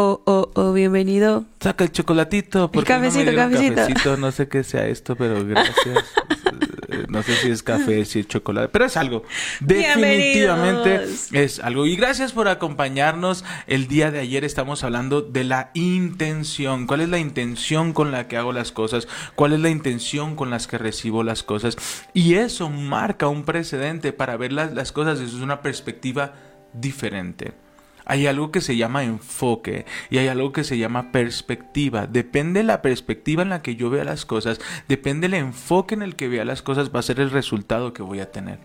Oh, oh, oh, bienvenido. Saca el chocolatito. porque no me cafecito, dieron cafecito. cafecito. No sé qué sea esto, pero gracias. No sé si es café, si es chocolate, pero es algo. Definitivamente es algo. Y gracias por acompañarnos. El día de ayer estamos hablando de la intención. ¿Cuál es la intención con la que hago las cosas? ¿Cuál es la intención con las que recibo las cosas? Y eso marca un precedente para ver las, las cosas desde una perspectiva diferente. Hay algo que se llama enfoque y hay algo que se llama perspectiva. Depende de la perspectiva en la que yo vea las cosas, depende el enfoque en el que vea las cosas, va a ser el resultado que voy a tener.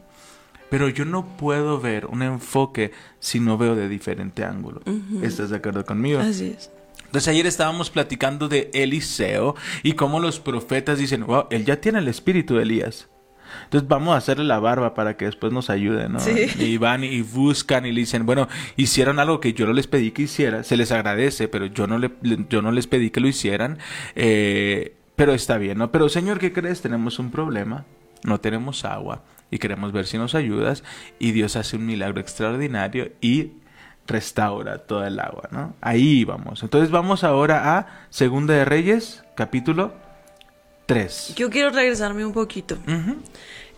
Pero yo no puedo ver un enfoque si no veo de diferente ángulo. ¿Estás de acuerdo conmigo? Así es. Entonces ayer estábamos platicando de Eliseo y cómo los profetas dicen, wow, él ya tiene el espíritu de Elías. Entonces vamos a hacerle la barba para que después nos ayude, ¿no? Sí. Y van y buscan y le dicen, bueno, hicieron algo que yo no les pedí que hiciera, se les agradece, pero yo no, le, yo no les pedí que lo hicieran, eh, pero está bien, ¿no? Pero Señor, ¿qué crees? Tenemos un problema, no tenemos agua y queremos ver si nos ayudas y Dios hace un milagro extraordinario y restaura toda el agua, ¿no? Ahí vamos. Entonces vamos ahora a Segunda de Reyes, capítulo 3. Yo quiero regresarme un poquito.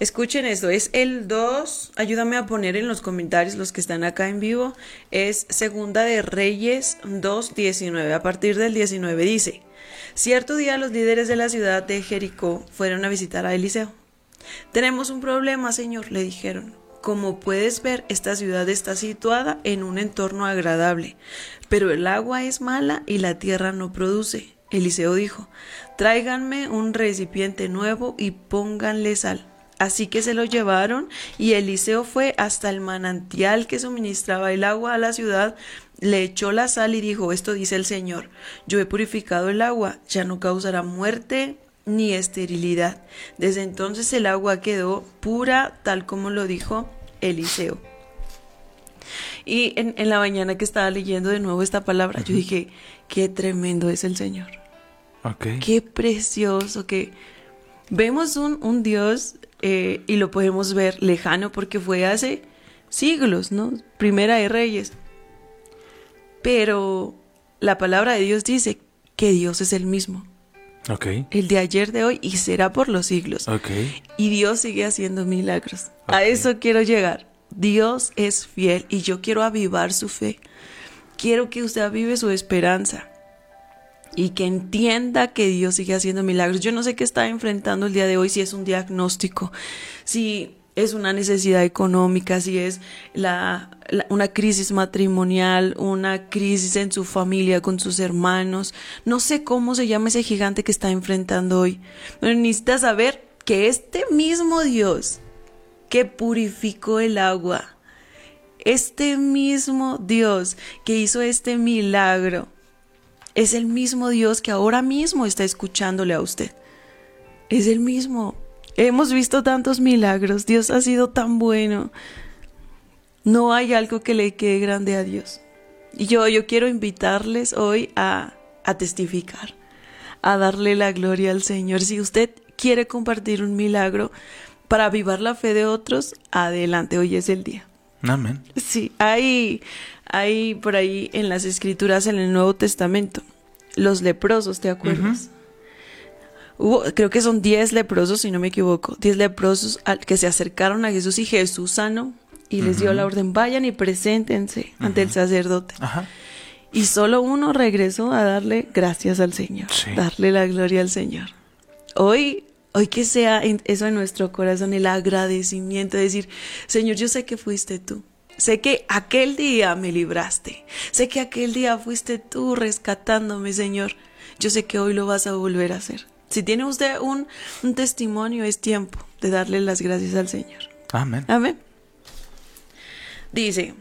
Escuchen esto, es el 2, ayúdame a poner en los comentarios los que están acá en vivo, es Segunda de Reyes 2.19, a partir del 19 dice, cierto día los líderes de la ciudad de Jericó fueron a visitar a Eliseo. Tenemos un problema, señor, le dijeron. Como puedes ver, esta ciudad está situada en un entorno agradable, pero el agua es mala y la tierra no produce. Eliseo dijo, tráiganme un recipiente nuevo y pónganle sal. Así que se lo llevaron y Eliseo fue hasta el manantial que suministraba el agua a la ciudad, le echó la sal y dijo, esto dice el Señor, yo he purificado el agua, ya no causará muerte ni esterilidad. Desde entonces el agua quedó pura tal como lo dijo Eliseo. Y en, en la mañana que estaba leyendo de nuevo esta palabra, yo dije, qué tremendo es el Señor. Ok. Qué precioso que vemos un, un Dios eh, y lo podemos ver lejano porque fue hace siglos, ¿no? Primera de Reyes. Pero la palabra de Dios dice que Dios es el mismo, Ok. el de ayer, de hoy y será por los siglos. Ok. Y Dios sigue haciendo milagros. A eso quiero llegar. Dios es fiel y yo quiero avivar su fe. Quiero que usted avive su esperanza y que entienda que Dios sigue haciendo milagros. Yo no sé qué está enfrentando el día de hoy, si es un diagnóstico, si es una necesidad económica, si es la, una crisis matrimonial, una crisis en su familia con sus hermanos. No sé cómo se llama ese gigante que está enfrentando hoy. Pero necesita saber que este mismo Dios que purificó el agua, este mismo Dios que hizo este milagro, es el mismo Dios que ahora mismo está escuchándole a usted. Es el mismo. Hemos visto tantos milagros. Dios ha sido tan bueno. No hay algo que le quede grande a Dios. Y yo, yo quiero invitarles hoy a, a testificar, a darle la gloria al Señor. Si usted quiere compartir un milagro para avivar la fe de otros, adelante, hoy es el día. Amén. Sí, hay, hay por ahí en las escrituras en el Nuevo Testamento, los leprosos, ¿te acuerdas? Hubo, creo que son 10 leprosos, si no me equivoco, 10 leprosos al- que se acercaron a Jesús y Jesús sanó y les dio la orden, vayan y preséntense ante el sacerdote. Ajá. Y solo uno regresó a darle gracias al Señor, Sí. darle la gloria al Señor. Hoy, hoy que sea en- eso en nuestro corazón, el agradecimiento, decir, Señor, yo sé que fuiste tú. Sé que aquel día me libraste. Sé que aquel día fuiste tú rescatándome, Señor. Yo sé que hoy lo vas a volver a hacer. Si tiene usted un, un testimonio, es tiempo de darle las gracias al Señor. Amén. Amén. Dice,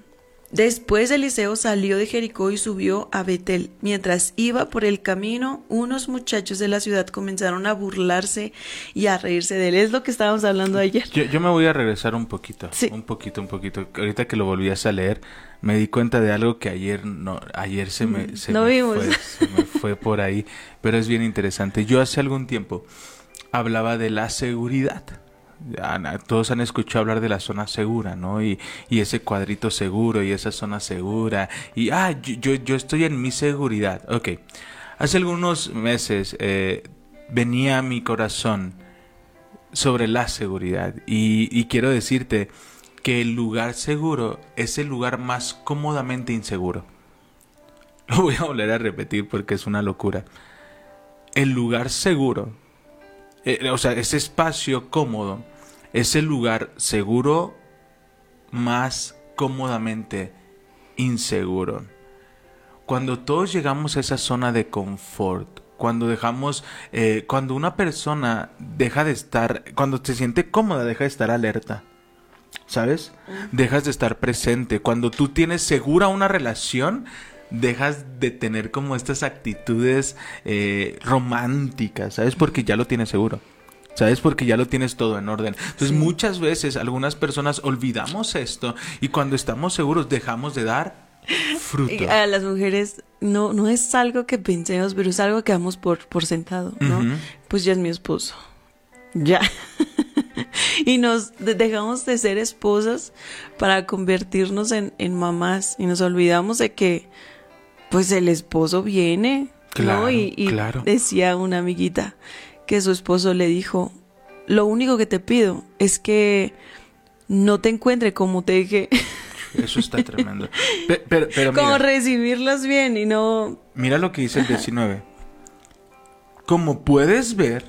Después Eliseo salió de Jericó y subió a Betel. Mientras iba por el camino, unos muchachos de la ciudad comenzaron a burlarse y a reírse de él. Es lo que estábamos hablando ayer. Yo, yo me voy a regresar un poquito, Sí. un poquito, un poquito. Ahorita que lo volvías a leer, me di cuenta de algo que ayer no, ayer se me, se Mm, no me vimos. fue, se me fue por ahí, pero es bien interesante. Yo hace algún tiempo hablaba de la seguridad. Todos han escuchado hablar de la zona segura, ¿no? Y, ese cuadrito seguro y esa zona segura. Y, ah, yo, yo, estoy en mi seguridad. Ok. Hace algunos meses eh, venía mi corazón sobre la seguridad. Y, y quiero decirte que el lugar seguro es el lugar más cómodamente inseguro. Lo voy a volver a repetir porque es una locura. El lugar seguro, eh, o sea, ese espacio cómodo, es el lugar seguro más cómodamente inseguro. Cuando todos llegamos a esa zona de confort, cuando dejamos, eh, cuando una persona deja de estar, cuando se siente cómoda, deja de estar alerta. ¿Sabes? Dejas de estar presente. Cuando tú tienes segura una relación, dejas de tener como estas actitudes eh, románticas, ¿sabes? Porque ya lo tienes seguro. ¿Sabes? Porque ya lo tienes todo en orden. Entonces muchas veces algunas personas olvidamos esto y cuando estamos seguros dejamos de dar fruto. A las mujeres no, no es algo que pensemos, pero es algo que damos por, por sentado, ¿no? Pues ya es mi esposo. Ya. y nos de- dejamos de ser esposas para convertirnos en, en mamás y nos olvidamos de que pues el esposo viene, Claro, ¿no? Y, y claro. decía una amiguita que su esposo le dijo, lo único que te pido es que no te encuentre como te dije, Eso está tremendo. Pe- Pero, pero como mira, recibirlos bien y no mira lo que dice el 19. Como puedes ver,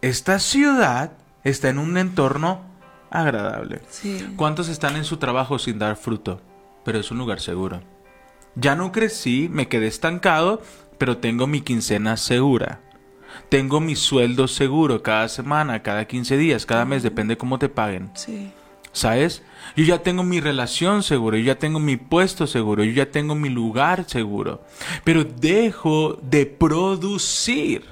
esta ciudad está en un entorno agradable. Sí. ¿Cuántos están en su trabajo sin dar fruto? Pero es un lugar seguro. Ya no crecí, me quedé estancado, pero tengo mi quincena segura. Tengo mi sueldo seguro cada semana, cada 15 días, cada mes, depende cómo te paguen. Sí. ¿Sabes? Yo ya tengo mi relación seguro, yo ya tengo mi puesto seguro, yo ya tengo mi lugar seguro. Pero dejo de producir.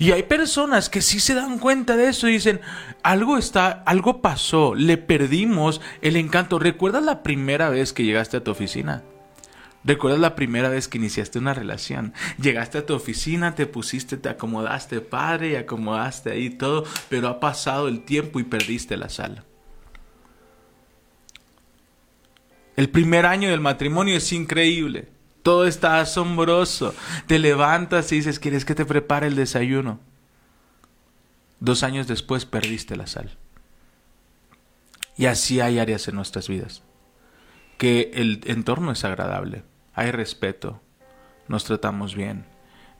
Y hay personas que sí se dan cuenta de eso y dicen, algo está, algo pasó, le perdimos el encanto. ¿Recuerdas la primera vez que llegaste a tu oficina? ¿Recuerdas la primera vez que iniciaste una relación? Llegaste a tu oficina, te pusiste, te acomodaste padre y acomodaste ahí todo, pero ha pasado el tiempo y perdiste la sala. El primer año del matrimonio es increíble. Todo está asombroso. Te levantas y dices, ¿quieres que te prepare el desayuno? Dos años después perdiste la sal. Y así hay áreas en nuestras vidas. Que el entorno es agradable. Hay respeto. Nos tratamos bien.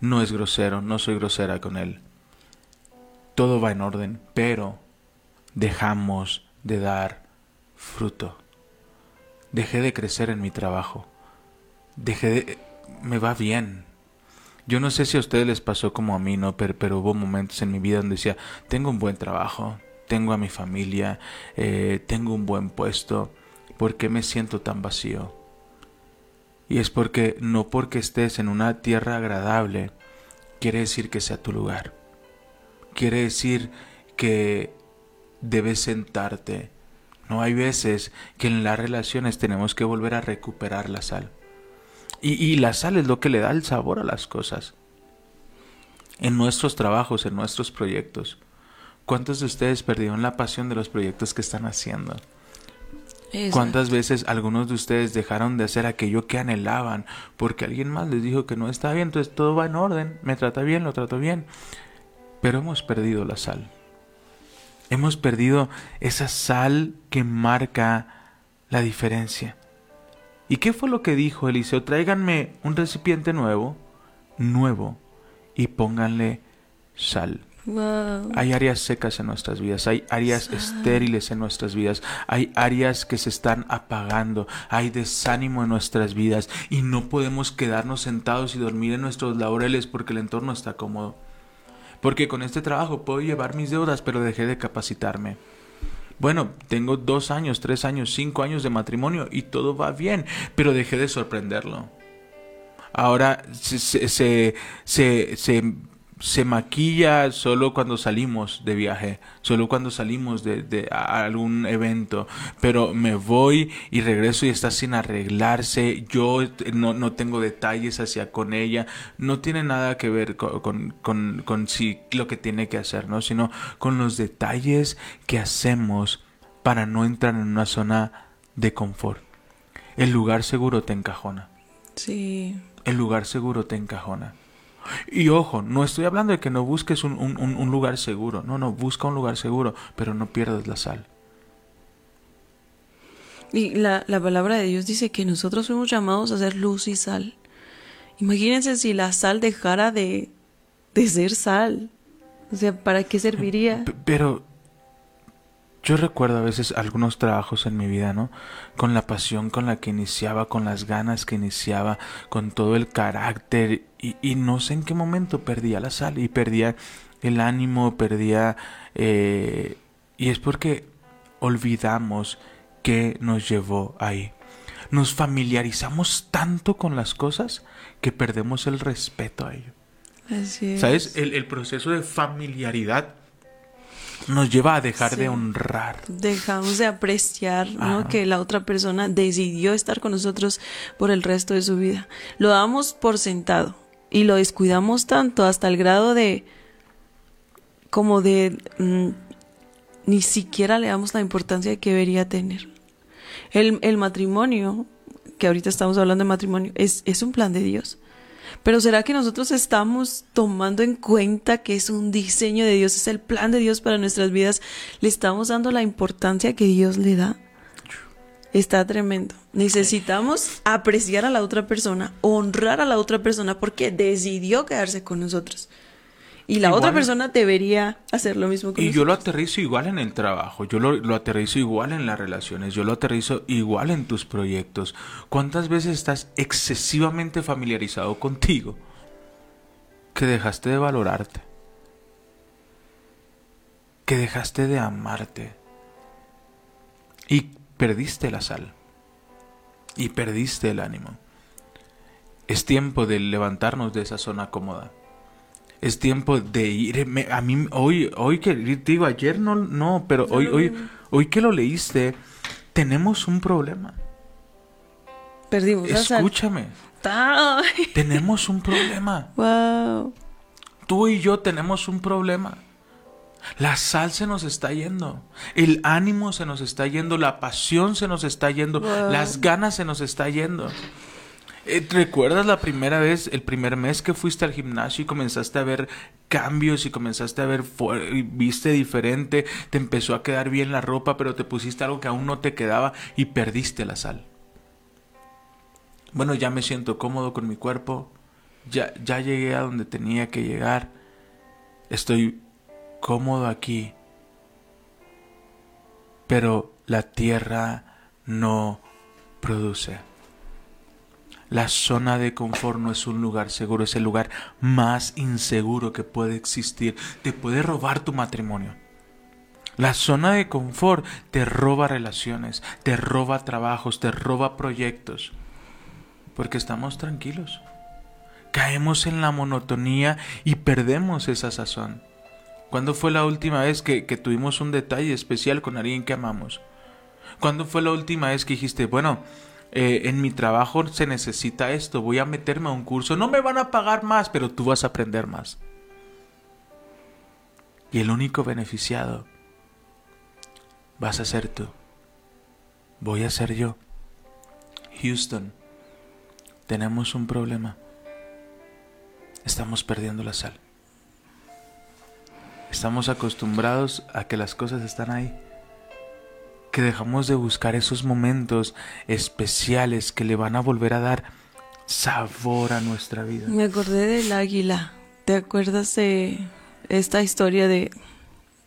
No es grosero. No soy grosera con él. Todo va en orden. Pero dejamos de dar fruto. Dejé de crecer en mi trabajo. Dejé de... Me va bien. Yo no sé si a ustedes les pasó como a mí, ¿no? Pero, hubo momentos en mi vida donde decía, tengo un buen trabajo, tengo a mi familia, eh, tengo un buen puesto, ¿por qué me siento tan vacío? Y es porque no porque estés en una tierra agradable, quiere decir que sea tu lugar. Quiere decir que debes sentarte. No hay veces que en las relaciones tenemos que volver a recuperar la sal. Y, y la sal es lo que le da el sabor a las cosas. En nuestros trabajos, en nuestros proyectos. ¿Cuántos de ustedes perdieron la pasión de los proyectos que están haciendo? ¿Cuántas veces algunos de ustedes dejaron de hacer aquello que anhelaban porque alguien más les dijo que no está bien? Entonces todo va en orden, me trata bien, lo trato bien. Pero hemos perdido la sal. Hemos perdido esa sal que marca la diferencia. ¿Y qué fue lo que dijo Eliseo? Tráiganme un recipiente nuevo, nuevo, y pónganle sal. Wow. Hay áreas secas en nuestras vidas, hay áreas estériles en nuestras vidas, hay áreas que se están apagando, hay desánimo en nuestras vidas y no podemos quedarnos sentados y dormir en nuestros laureles porque el entorno está cómodo. Porque con este trabajo puedo llevar mis deudas, pero dejé de capacitarme. Bueno, tengo dos años, tres años, cinco años de matrimonio y todo va bien, pero dejé de sorprenderlo. Ahora se, se, se, se, se maquilla solo cuando salimos de viaje, solo cuando salimos de, algún evento, pero me voy y regreso y está sin arreglarse, yo no, no tengo detalles hacia con ella, no tiene nada que ver con, con, con, con si lo que tiene que hacer, ¿no? sino con los detalles que hacemos para no entrar en una zona de confort. El lugar seguro te encajona. Sí. El lugar seguro te encajona. Y ojo, no estoy hablando de que no busques un, un, un, lugar seguro. No, no, busca un lugar seguro, pero no pierdas la sal. Y la, la palabra de Dios dice que nosotros fuimos llamados a ser luz y sal. Imagínense si la sal dejara de, de ser sal. O sea, ¿para qué serviría? Pero yo recuerdo a veces algunos trabajos en mi vida, ¿no? Con la pasión con la que iniciaba, con las ganas que iniciaba, con todo el carácter y, y no sé en qué momento perdía la sal y perdía el ánimo, perdía... eh, y es porque olvidamos que nos llevó ahí. Nos familiarizamos tanto con las cosas que perdemos el respeto a ello. Así es. ¿Sabes? El, el proceso de familiaridad nos lleva a dejar Sí. de honrar. Dejamos de apreciar ¿no? Que la otra persona decidió estar con nosotros por el resto de su vida. Lo damos por sentado y lo descuidamos tanto hasta el grado de como de mm, ni siquiera le damos la importancia que debería tener. El, el matrimonio, que ahorita estamos hablando de matrimonio, es, es un plan de Dios. Pero ¿será que nosotros estamos tomando en cuenta que es un diseño de Dios, es el plan de Dios para nuestras vidas? ¿Le estamos dando la importancia que Dios le da? Está tremendo. Necesitamos apreciar a la otra persona, honrar a la otra persona porque decidió quedarse con nosotros. Y la Igual- otra persona debería hacer lo mismo con Y yo lo aterrizo igual en el trabajo, yo lo, lo aterrizo igual en las relaciones, yo lo aterrizo igual en tus proyectos. ¿Cuántas veces estás excesivamente familiarizado contigo que dejaste de valorarte? Que dejaste de amarte y perdiste la sal y perdiste el ánimo. Es tiempo de levantarnos de esa zona cómoda. Es tiempo de ir. me- a mí, hoy, hoy que te digo, ayer no, no, pero hoy, hoy, hoy que lo leíste, tenemos un problema. Perdimos. Escúchame, tenemos un problema. wow. Tú y yo tenemos un problema. La sal se nos está yendo, el ánimo se nos está yendo, la pasión se nos está yendo, Wow. las ganas se nos está yendo. Eh, ¿Recuerdas la primera vez, el primer mes que fuiste al gimnasio y comenzaste a ver cambios y comenzaste a ver, viste diferente, te empezó a quedar bien la ropa, pero te pusiste algo que aún no te quedaba y perdiste la sal? Bueno, ya me siento cómodo con mi cuerpo, ya, ya llegué a donde tenía que llegar, estoy cómodo aquí, pero la tierra no produce. La zona de confort no es un lugar seguro, es el lugar más inseguro que puede existir. Te puede robar tu matrimonio. La zona de confort te roba relaciones, te roba trabajos, te roba proyectos. Porque estamos tranquilos. Caemos en la monotonía y perdemos esa sazón. ¿Cuándo fue la última vez que, tuvimos un detalle especial con alguien que amamos? ¿Cuándo fue la última vez que dijiste, bueno, eh, en mi trabajo se necesita esto, voy a meterme a un curso, no me van a pagar más, pero tú vas a aprender más? Y el único beneficiado vas a ser tú, voy a ser yo. Houston, tenemos un problema. Estamos perdiendo la sal. Estamos acostumbrados a que las cosas están ahí. Que dejamos de buscar esos momentos especiales que le van a volver a dar sabor a nuestra vida. Me acordé del águila. ¿Te acuerdas de esta historia de...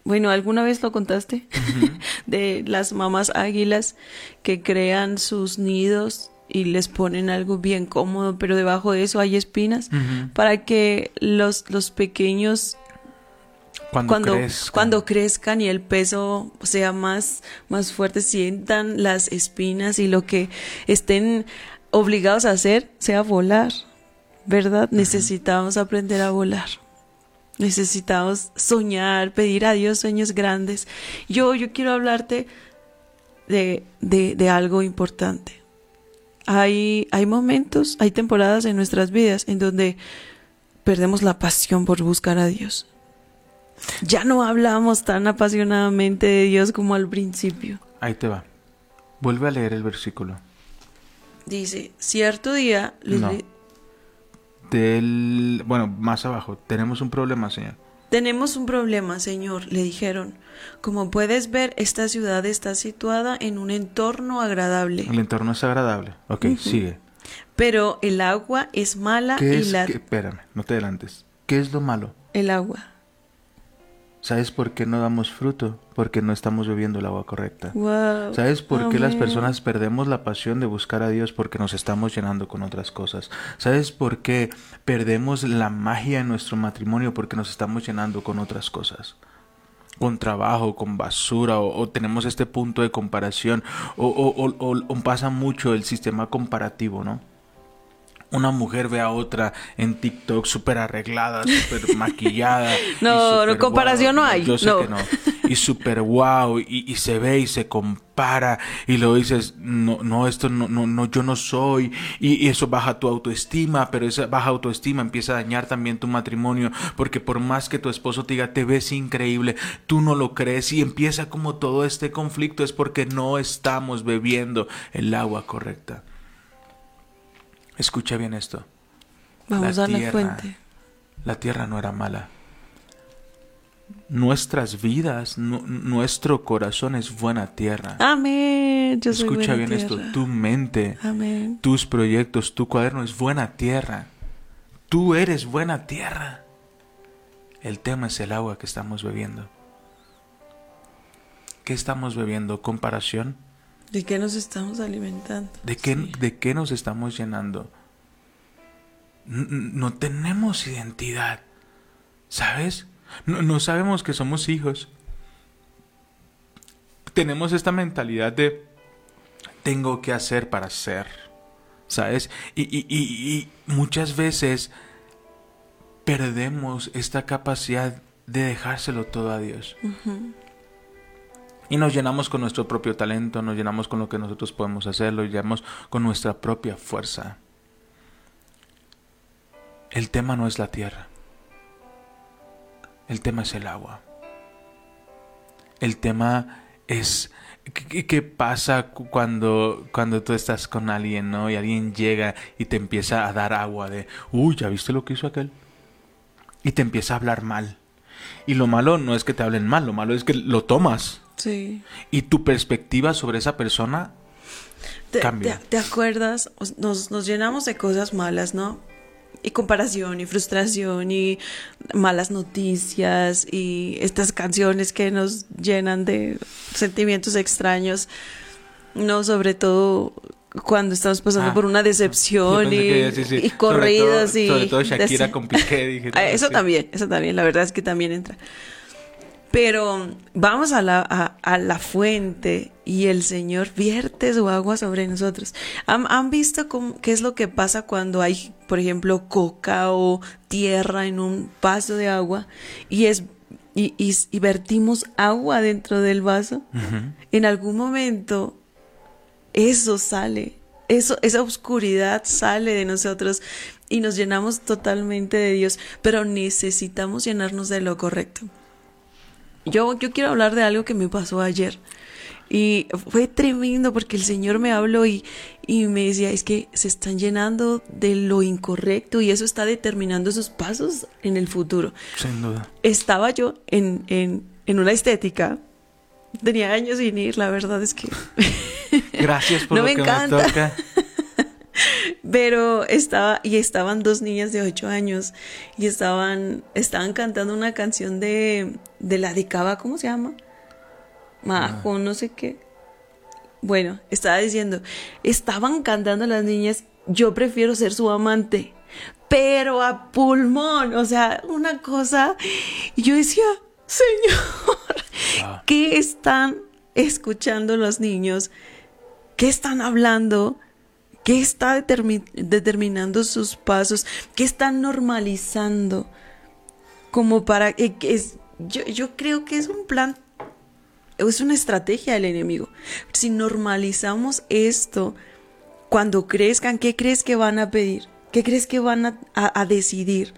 Bueno, ¿alguna vez lo contaste? de las mamás águilas que crean sus nidos y les ponen algo bien cómodo, pero debajo de eso hay espinas para que los, los pequeños Cuando, cuando, crezcan. cuando crezcan y el peso sea más, más fuerte, sientan las espinas y lo que estén obligados a hacer sea volar, ¿verdad? Necesitamos aprender a volar. Necesitamos soñar, pedir a Dios sueños grandes. Yo, yo quiero hablarte de, de, de algo importante. Hay, hay momentos, hay temporadas en nuestras vidas en donde perdemos la pasión por buscar a Dios. Ya no hablamos tan apasionadamente de Dios como al principio. Ahí te va. Vuelve a leer el versículo. Dice, cierto día No. Del, bueno, más abajo. Tenemos un problema, señor. tenemos un problema, Señor, le dijeron. Como puedes ver, esta ciudad está situada en un entorno agradable, El entorno es agradable. Ok, sigue. pero el agua es mala ¿Qué y es? la... qué- espérame, no te adelantes. ¿Qué es lo malo? El agua. ¿Sabes por qué no damos fruto? Porque no estamos bebiendo el agua correcta. Wow. ¿Sabes por qué las personas perdemos la pasión de buscar a Dios? Porque nos estamos llenando con otras cosas. ¿Sabes por qué perdemos la magia en nuestro matrimonio? Porque nos estamos llenando con otras cosas. Con trabajo, con basura, o, o tenemos este punto de comparación, o pasa mucho el sistema comparativo, ¿no? Una mujer ve a otra en TikTok súper arreglada, súper maquillada. No, no, comparación no hay, Yo sé no. que no y súper wow y, y se ve y se compara y luego dices no no esto no no no yo no soy y, y eso baja tu autoestima pero esa baja autoestima empieza a dañar también tu matrimonio porque por más que tu esposo te diga te ves increíble tú no lo crees y empieza como todo este conflicto es porque no estamos bebiendo el agua correcta escucha bien esto Vamos la a la tierra. fuente. la tierra no era mala. Nuestras vidas, nu- nuestro corazón es buena tierra. Amén. Yo soy Escucha buena bien tierra. esto, tu mente, Amén. tus proyectos, tu cuaderno es buena tierra. Tú eres buena tierra. El tema es el agua que estamos bebiendo. ¿Qué estamos bebiendo? ¿Comparación? ¿De qué nos estamos alimentando? ¿De qué, Sí. ¿De qué nos estamos llenando? No tenemos identidad, ¿sabes? No, no sabemos que somos hijos. Tenemos esta mentalidad de tengo que hacer para ser, ¿sabes? Y, y- y- y muchas veces perdemos esta capacidad de dejárselo todo a Dios. Y nos llenamos con nuestro propio talento, nos llenamos con lo que nosotros podemos hacer, lo llenamos con nuestra propia fuerza. El tema no es la tierra. El tema es el agua. El tema es qué, qué pasa cu- cuando, cuando tú estás con alguien, ¿no? Y alguien llega y te empieza a dar agua de, uy, ¿ya viste lo que hizo aquel? Y te empieza a hablar mal. Y lo malo no es que te hablen mal, lo malo es que lo tomas. Sí. Y tu perspectiva sobre esa persona ¿Te, Cambia. te- te acuerdas? Os- Nos, nos llenamos de cosas malas, ¿no? Y comparación y frustración y malas noticias y estas canciones que nos llenan de sentimientos extraños, no sobre todo cuando estamos pasando Ah, por una decepción y, y sobre corridos todo- y Sobre todo Shakira desi- con Piqué, dije. No, Eso sí. también, eso también, la verdad es que también entra. Pero vamos a la, a, a la fuente y el Señor vierte su agua sobre nosotros. ¿Han, han visto cómo- qué es lo que pasa cuando hay, por ejemplo, coca o tierra en un vaso de agua y, es, y, y- y vertimos agua dentro del vaso? En algún momento eso sale, eso, esa oscuridad sale de nosotros y nos llenamos totalmente de Dios, pero necesitamos llenarnos de lo correcto. Yo, yo quiero hablar de algo que me pasó ayer y fue tremendo porque el Señor me habló y, y me decía, es que se están llenando de lo incorrecto y eso está determinando sus pasos en el futuro Sin duda. estaba yo en, en, en una estética. Tenía años sin ir, la verdad es que. Gracias por No lo me que encanta. me toca. Pero estaba, y estaban dos niñas de ocho años, y estaban, estaban cantando una canción de, de la de Cava, ¿cómo se llama? Majo, no sé qué. Bueno, estaba diciendo, estaban cantando las niñas, yo prefiero ser su amante, pero a pulmón, o sea, una cosa. Y yo decía, Señor, Ah. ¿qué están escuchando los niños? ¿Qué están hablando? ¿Qué está determi- determinando sus pasos? ¿Qué están normalizando? Como para... eh, es, yo, creo que es un plan, es una estrategia del enemigo. Si normalizamos esto, cuando crezcan, ¿qué crees que van a pedir? ¿Qué crees que van a- a decidir?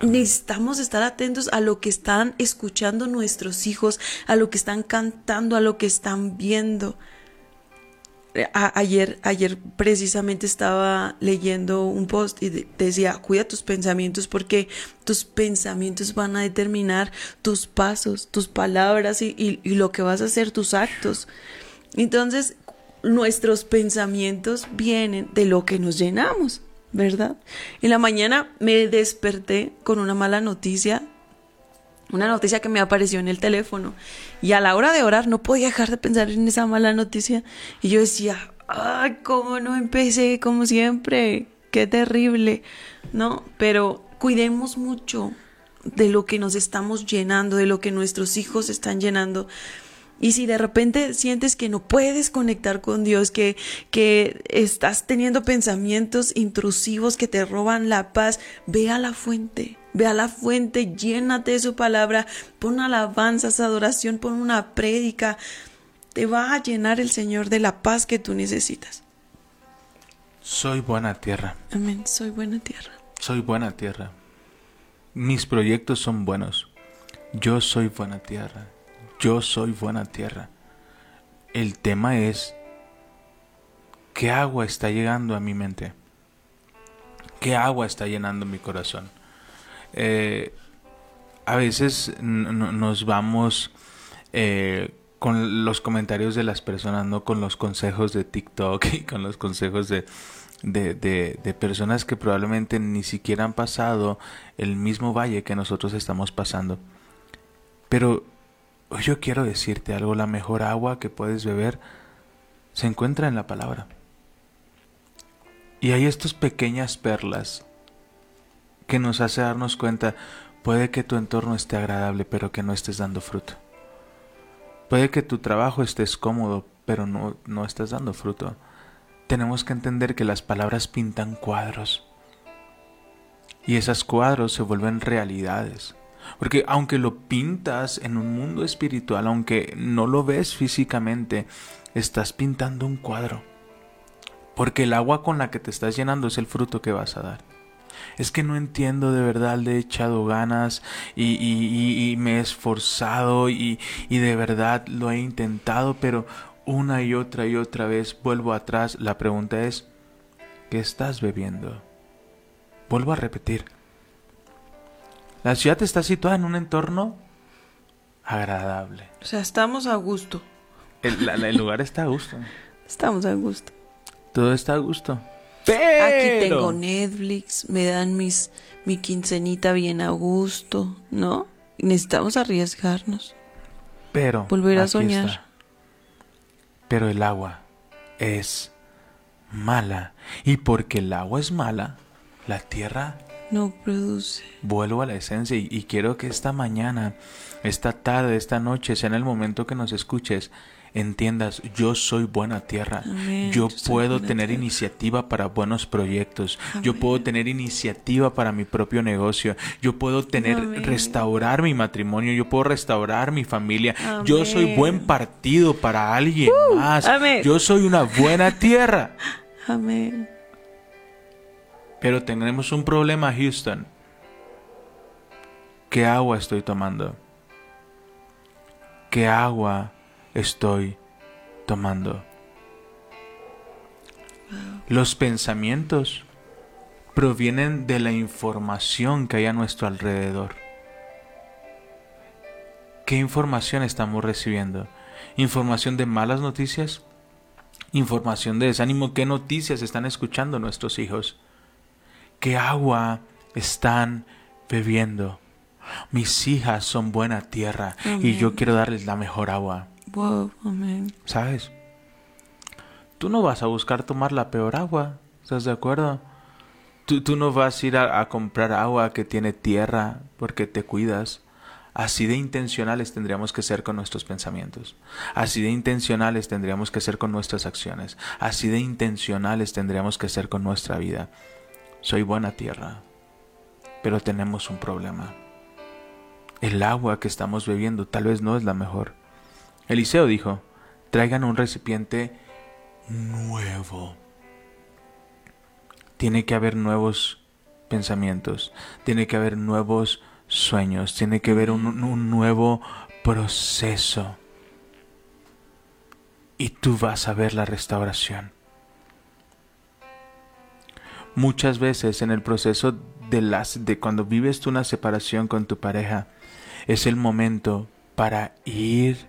Necesitamos estar atentos a lo que están escuchando nuestros hijos, a lo que están cantando, a lo que están viendo. Ayer, ayer precisamente estaba leyendo un post y de- decía, cuida tus pensamientos porque tus pensamientos van a determinar tus pasos, tus palabras y, y- y lo que vas a hacer, tus actos. Entonces, nuestros pensamientos vienen de lo que nos llenamos, ¿verdad? En la mañana me desperté con una mala noticia, una noticia que me apareció en el teléfono. Y a la hora de orar no podía dejar de pensar en esa mala noticia. Y yo decía, ay, cómo no empecé como siempre, qué terrible, ¿no? Pero cuidemos mucho de lo que nos estamos llenando, de lo que nuestros hijos están llenando. Y si de repente sientes que no puedes conectar con Dios, que, que estás teniendo pensamientos intrusivos que te roban la paz, ve a la fuente, ve a la fuente, llénate de su palabra, pon alabanzas, adoración, pon una prédica. Te va a llenar el Señor de la paz que tú necesitas. Soy buena tierra. Amén. Soy buena tierra. Soy buena tierra. Mis proyectos son buenos. Yo soy buena tierra. Yo soy buena tierra. El tema es qué agua está llegando a mi mente. ¿Qué agua está llenando mi corazón? Eh, a veces nos vamos eh, con los comentarios de las personas, no con los consejos de TikTok y con los consejos de, de, personas que probablemente ni siquiera han pasado el mismo valle que nosotros estamos pasando. Pero yo quiero decirte algo, la mejor agua que puedes beber se encuentra en la palabra. Y hay estas pequeñas perlas que nos hace darnos cuenta, puede que tu entorno esté agradable, pero que no estés dando fruto. Puede que tu trabajo estés cómodo, pero no, no estás dando fruto. Tenemos que entender que las palabras pintan cuadros. Y esos cuadros se vuelven realidades. Porque aunque lo pintas en un mundo espiritual, aunque no lo ves físicamente, estás pintando un cuadro. Porque el agua con la que te estás llenando es el fruto que vas a dar. Es que no entiendo de verdad, le he echado ganas y, y- y- y me he esforzado y, y de verdad lo he intentado, pero una y otra y otra vez vuelvo atrás. La pregunta es, ¿qué estás bebiendo? Vuelvo a repetir. La ciudad está situada en un entorno agradable. O sea, estamos a gusto. El, la- el lugar está a gusto. Estamos a gusto. Todo está a gusto. Aquí tengo Netflix, me dan mis mi quincenita bien a gusto, ¿no? Necesitamos arriesgarnos. Pero Volver a soñar. está. Pero el agua es mala. Y porque el agua es mala, la tierra No produce. vuelvo a la esencia. Y, y quiero que esta mañana, esta tarde, esta noche, sea en el momento que nos escuches, entiendas, yo soy buena tierra. Amén. Yo puedo tener tierra. iniciativa para buenos proyectos. Yo puedo tener iniciativa para mi propio negocio. Yo puedo tener Amén. restaurar mi matrimonio. Yo puedo restaurar mi familia. Yo soy buen partido para alguien más. amén. Yo soy una buena tierra. Amén. Pero tenemos un problema, Houston. ¿Qué agua estoy tomando? ¿Qué agua estoy tomando? Los pensamientos provienen de la información que hay a nuestro alrededor. ¿Qué información estamos recibiendo? ¿Información de malas noticias? ¿Información de desánimo? ¿Qué noticias están escuchando nuestros hijos? ¿Qué agua están bebiendo? Mis hijas son buena tierra y yo quiero darles la mejor agua. ¿Sabes? Tú no vas a buscar tomar la peor agua, ¿estás de acuerdo? Tú, no vas a ir a comprar agua que tiene tierra porque te cuidas. Así de intencionales tendríamos que ser con nuestros pensamientos. Así de intencionales tendríamos que ser con nuestras acciones. Así de intencionales tendríamos que ser con nuestra vida. Soy buena tierra, pero tenemos un problema. El agua que estamos bebiendo tal vez no es la mejor. Eliseo dijo, traigan un recipiente nuevo. Tiene que haber nuevos pensamientos, tiene que haber nuevos sueños, tiene que haber un, un nuevo proceso. Y tú vas a ver la restauración. Muchas veces en el proceso de, las, de cuando vives tú una separación con tu pareja, es el momento para ir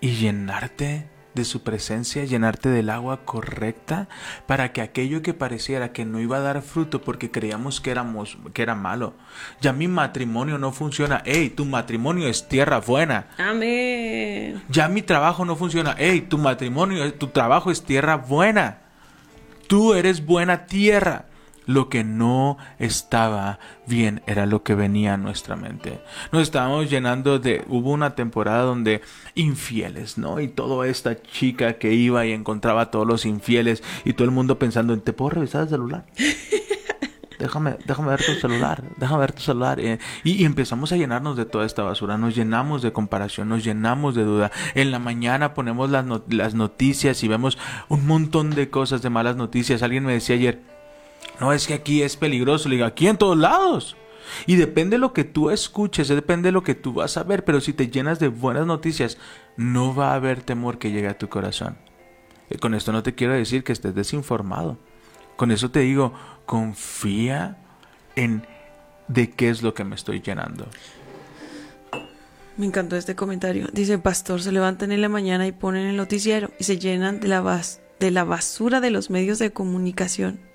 y llenarte de su presencia, llenarte del agua correcta para que aquello que pareciera que no iba a dar fruto porque creíamos que éramos que era malo, ya mi matrimonio no funciona, hey, tu matrimonio es tierra buena. Amén. Ya mi trabajo no funciona, hey, tu matrimonio, tu trabajo es tierra buena. Tú eres buena tierra. Lo que no estaba bien era lo que venía a nuestra mente. Nos estábamos llenando de... Hubo una temporada donde infieles, ¿no? Y toda esta chica que iba y encontraba a todos los infieles y todo el mundo pensando en, ¿te puedo revisar el celular? Déjame, déjame ver tu celular, déjame ver tu celular. Eh, y, y, empezamos a llenarnos de toda esta basura, nos llenamos de comparación, nos llenamos de duda. En la mañana ponemos las, las noticias y vemos un montón de cosas, de malas noticias. Alguien me decía ayer, no es que aquí es peligroso, le digo, aquí en todos lados. Y depende de lo que tú escuches, depende de lo que tú vas a ver, pero si te llenas de buenas noticias, no va a haber temor que llegue a tu corazón. Y con esto no te quiero decir que estés desinformado. Con eso te digo, confía en de qué es lo que me estoy llenando. Me encantó este comentario. Dice, pastor, se levantan en la mañana y ponen el noticiero y se llenan de la, bas de la basura de los medios de comunicación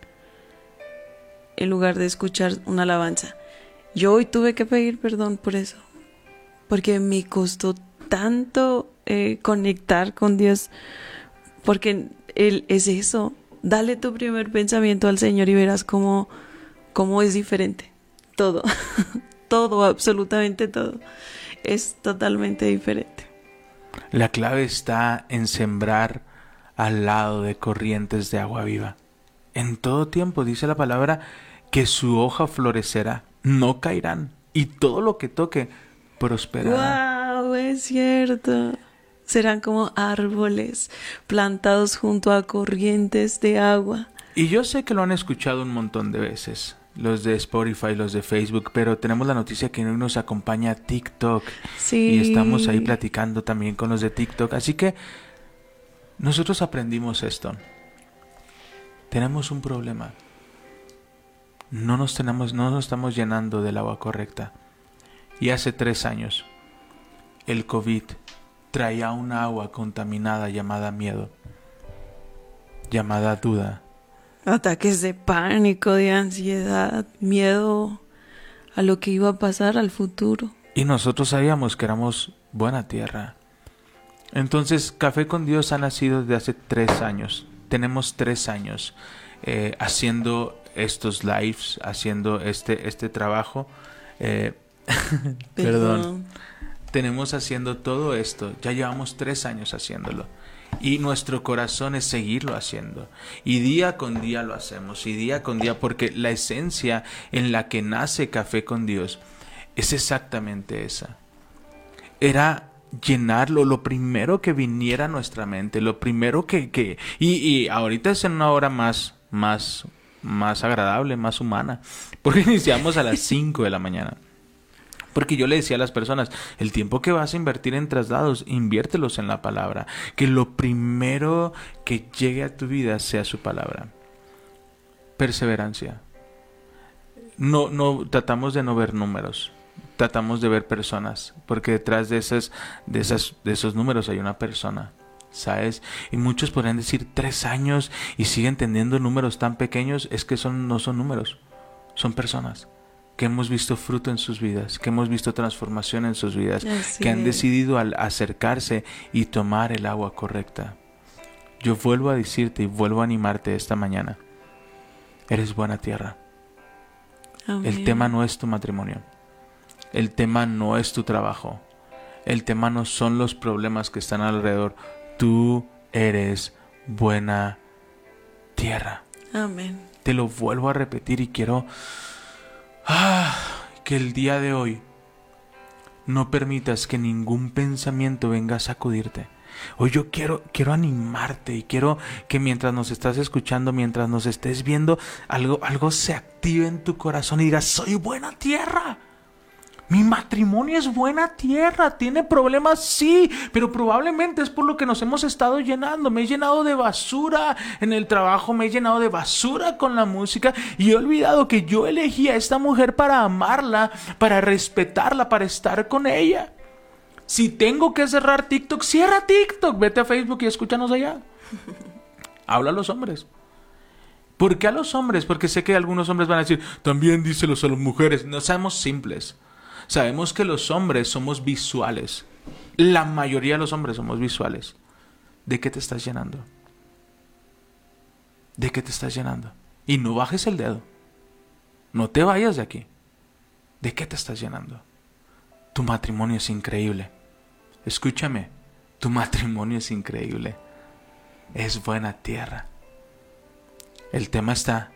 en lugar de escuchar una alabanza. Yo hoy tuve que pedir perdón por eso, porque me costó tanto eh, conectar con Dios, porque Él es eso. Dale tu primer pensamiento al Señor y verás cómo, cómo es diferente. Todo, todo, absolutamente todo. Es totalmente diferente. La clave está en sembrar al lado de corrientes de agua viva. En todo tiempo dice la palabra que su hoja florecerá, no caerán, y todo lo que toque prosperará. ¡Wow! Es cierto. Serán como árboles plantados junto a corrientes de agua. Y yo sé que lo han escuchado un montón de veces, los de Spotify, los de Facebook, pero tenemos la noticia que hoy nos acompaña TikTok. Sí. Y estamos ahí platicando también con los de TikTok. Así que nosotros aprendimos esto. Tenemos un problema. No nos tenemos, no nos estamos llenando del agua correcta. Y hace tres años, el COVID traía un agua contaminada llamada miedo, llamada duda. Ataques de pánico, de ansiedad, miedo a lo que iba a pasar al futuro. Y nosotros sabíamos que éramos buena tierra. Entonces, Café con Dios ha nacido desde hace tres años. Tenemos tres años eh, haciendo estos lives, haciendo este, este trabajo. Eh, perdón. perdón. Tenemos haciendo todo esto. Ya llevamos tres años haciéndolo. Y nuestro corazón es seguirlo haciendo. Y día con día lo hacemos. Y día con día, porque la esencia en la que nace Café con Dios es exactamente esa. Era llenarlo, lo primero que viniera a nuestra mente, lo primero que... que y, ahorita es en una hora más, más, más agradable, más humana, porque iniciamos a las 5 de la mañana. Porque yo le decía a las personas, el tiempo que vas a invertir en traslados, inviértelos en la palabra. Que lo primero que llegue a tu vida sea su palabra. Perseverancia. No, no, tratamos de no ver números. Tratamos de ver personas. Porque detrás de esas, de esas, de esos números hay una persona. ¿Sabes? Y muchos podrían decir tres años y siguen teniendo números tan pequeños. Es que son, no son números. Son personas que hemos visto fruto en sus vidas, que hemos visto transformación en sus vidas, Así que han decidido al acercarse y tomar el agua correcta. Yo vuelvo a decirte y vuelvo a animarte esta mañana. Eres buena tierra. El tema no es tu matrimonio. El tema no es tu trabajo. El tema no son los problemas que están alrededor. Tú eres buena tierra. Amén. Te lo vuelvo a repetir y quiero ah, que el día de hoy no permitas que ningún pensamiento venga a sacudirte. Hoy yo quiero, quiero animarte y quiero que mientras nos estás escuchando, mientras nos estés viendo, algo, algo se active en tu corazón y digas, soy buena tierra. Mi matrimonio es buena tierra, tiene problemas, sí, pero probablemente es por lo que nos hemos estado llenando. Me he llenado de basura en el trabajo, me he llenado de basura con la música y he olvidado que yo elegí a esta mujer para amarla, para respetarla, para estar con ella. Si tengo que cerrar TikTok, cierra TikTok. Vete a Facebook y escúchanos allá. Habla a los hombres. ¿Por qué a los hombres? Porque sé que algunos hombres van a decir, también díselos a las mujeres. No seamos simples. Sabemos que los hombres somos visuales. La mayoría de los hombres somos visuales. ¿De qué te estás llenando? ¿De qué te estás llenando? Y no bajes el dedo. No te vayas de aquí. ¿De qué te estás llenando? Tu matrimonio es increíble. Escúchame, tu matrimonio es increíble. Es buena tierra. El tema está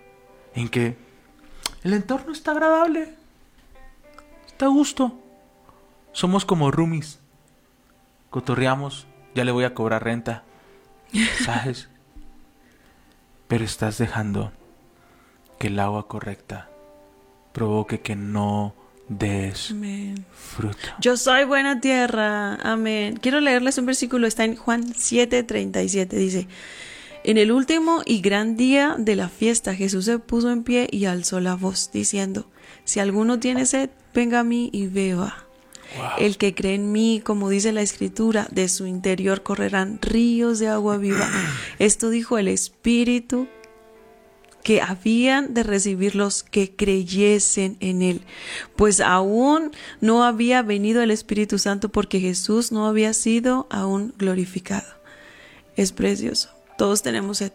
en que el entorno está agradable. Está a gusto. Somos como roomies. Cotorreamos, ya le voy a cobrar renta. ¿Sabes? Pero estás dejando que el agua correcta provoque que no des Amén. fruto. Yo soy buena tierra. Amén. Quiero leerles un versículo. Está en Juan 7:37. Dice, en el último y gran día de la fiesta Jesús se puso en pie y alzó la voz, diciendo, si alguno tiene sed, venga a mí y beba. El que cree en mí, como dice la escritura, de su interior correrán ríos de agua viva. Esto dijo el Espíritu que habían de recibir los que creyesen en él, pues aún no había venido el Espíritu Santo porque Jesús no había sido aún glorificado. Es precioso. Todos tenemos sed.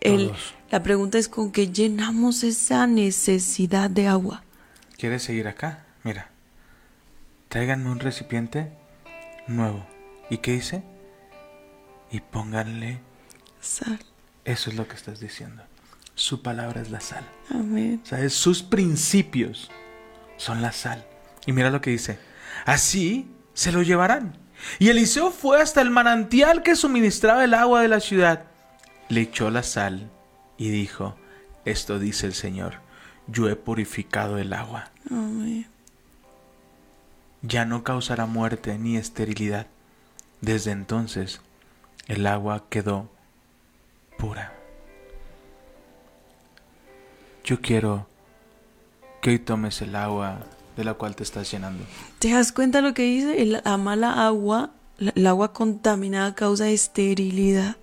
El- la pregunta es con qué llenamos esa necesidad de agua. ¿Quieres seguir acá? Mira. Tráiganme un recipiente nuevo. ¿Y qué dice? Y pónganle. Sal. Eso es lo que estás diciendo. Su palabra es la sal. Amén. ¿Sabes? Sus principios son la sal. Y mira lo que dice. Así se lo llevarán. Y Eliseo fue hasta el manantial que suministraba el agua de la ciudad. Le echó la sal y dijo, esto dice el Señor, yo he purificado el agua. Amén. Ya no causará muerte ni esterilidad. Desde entonces el agua quedó pura. Yo quiero que hoy tomes el agua de la cual te estás llenando. ¿Te das cuenta lo que dice? El- La mala agua, la- el agua contaminada causa esterilidad.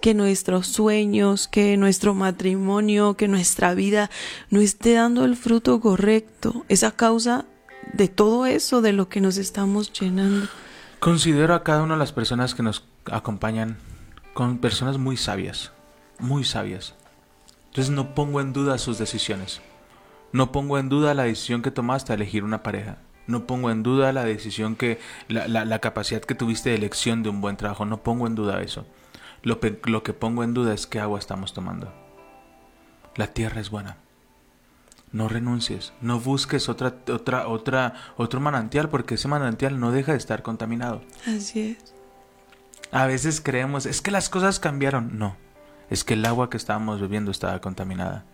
Que nuestros sueños, que nuestro matrimonio, que nuestra vida no esté dando el fruto correcto. Es a causa de todo eso de lo que nos estamos llenando. Considero a cada una de las personas que nos acompañan con personas muy sabias, muy sabias. Entonces no pongo en duda sus decisiones. No pongo en duda la decisión que tomaste a elegir una pareja. No pongo en duda la decisión que, la, la- la capacidad que tuviste de elección de un buen trabajo. No pongo en duda eso. Lo, que pongo en duda es qué agua estamos tomando. La tierra es buena. No renuncies, no busques otra, otra, otra, otro manantial porque ese manantial no deja de estar contaminado. Así es. A veces creemos, es que las cosas cambiaron. No, es que el agua que estábamos bebiendo estaba contaminada.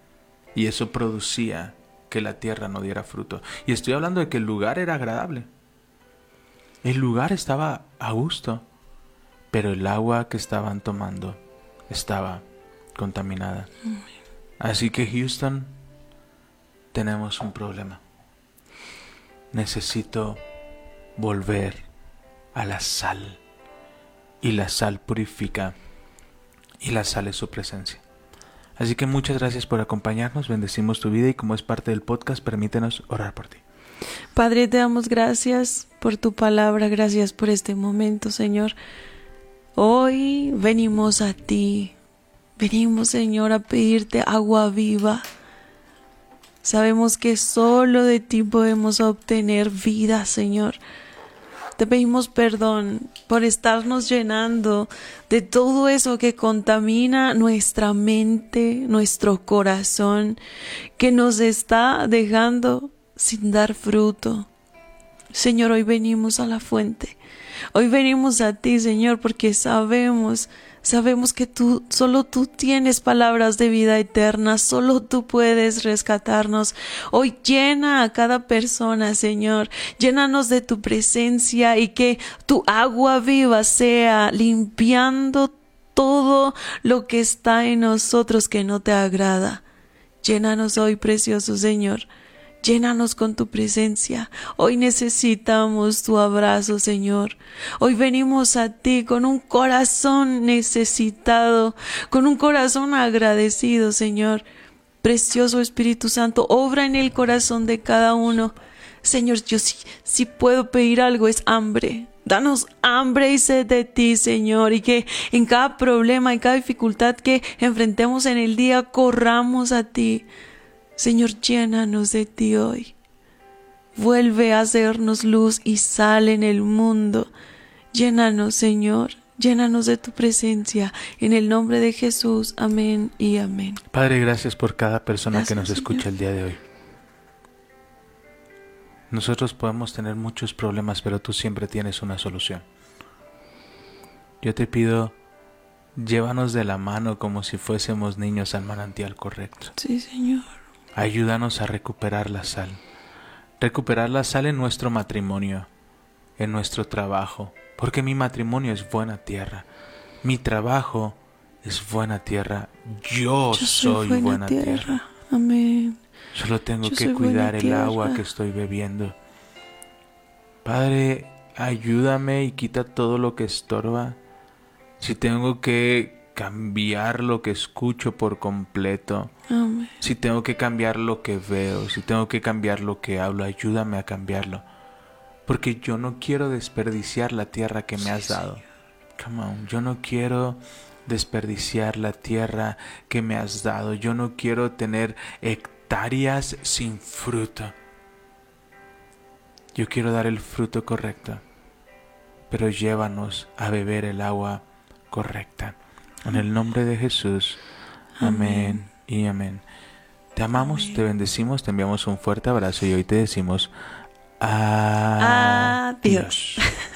Y eso producía que la tierra no diera fruto. Y estoy hablando de que el lugar era agradable. El lugar estaba a gusto. Pero el agua que estaban tomando estaba contaminada. Así que Houston, tenemos un problema. Necesito volver a la sal y la sal purifica y la sal es su presencia. Así que muchas gracias por acompañarnos, bendecimos tu vida y como es parte del podcast, permítenos orar por ti. Padre, te damos gracias por tu palabra, gracias por este momento, Señor. Hoy venimos a ti, venimos, Señor, a pedirte agua viva. Sabemos que solo de ti podemos obtener vida, Señor. Te pedimos perdón por estarnos llenando de todo eso que contamina nuestra mente, nuestro corazón, que nos está dejando sin dar fruto. Señor, hoy venimos a la fuente. Hoy venimos a ti, Señor, porque sabemos Sabemos que tú, solo tú tienes palabras de vida eterna, solo tú puedes rescatarnos. Hoy llena a cada persona, Señor. Llénanos de tu presencia y que tu agua viva sea limpiando todo lo que está en nosotros que no te agrada. Llénanos hoy, precioso Señor. Llénanos con tu presencia. Hoy necesitamos tu abrazo, Señor. Hoy venimos a ti con un corazón necesitado, con un corazón agradecido, Señor. Precioso Espíritu Santo, obra en el corazón de cada uno. Señor, yo sí, puedo pedir algo es hambre. Danos hambre y sed de ti, Señor, y que en cada problema, y cada dificultad que enfrentemos en el día, corramos a ti. Señor, llénanos de ti hoy. Vuelve a hacernos luz y sal en el mundo. Llénanos, Señor. Llénanos de tu presencia. En el nombre de Jesús. Amén y amén. Padre, gracias por cada persona que nos escucha Señor. el día de hoy. Nosotros podemos tener muchos problemas, pero tú siempre tienes una solución. Yo te pido, llévanos de la mano como si fuésemos niños al manantial correcto. Sí, Señor. Ayúdanos a recuperar la sal. Recuperar la sal en nuestro matrimonio, en nuestro trabajo, porque mi matrimonio es buena tierra. Mi trabajo es buena tierra. Yo, Yo soy, buena, tierra. tierra. Amén. Solo tengo Yo que buena cuidar el agua que estoy bebiendo. Padre, ayúdame y quita todo lo que estorba. Si tengo que cambiar lo que escucho por completo, Amén. si tengo que cambiar lo que veo, si tengo que cambiar lo que hablo, ayúdame a cambiarlo. Porque yo no quiero desperdiciar la tierra que me has dado. Come on, yo no quiero desperdiciar la tierra que me has dado. Yo no quiero tener hectáreas sin fruto. Yo quiero dar el fruto correcto. Pero llévanos a beber el agua correcta. En el nombre de Jesús. Amén, y amén. Te amamos, te bendecimos, te enviamos un fuerte abrazo y hoy te decimos adiós. Adiós.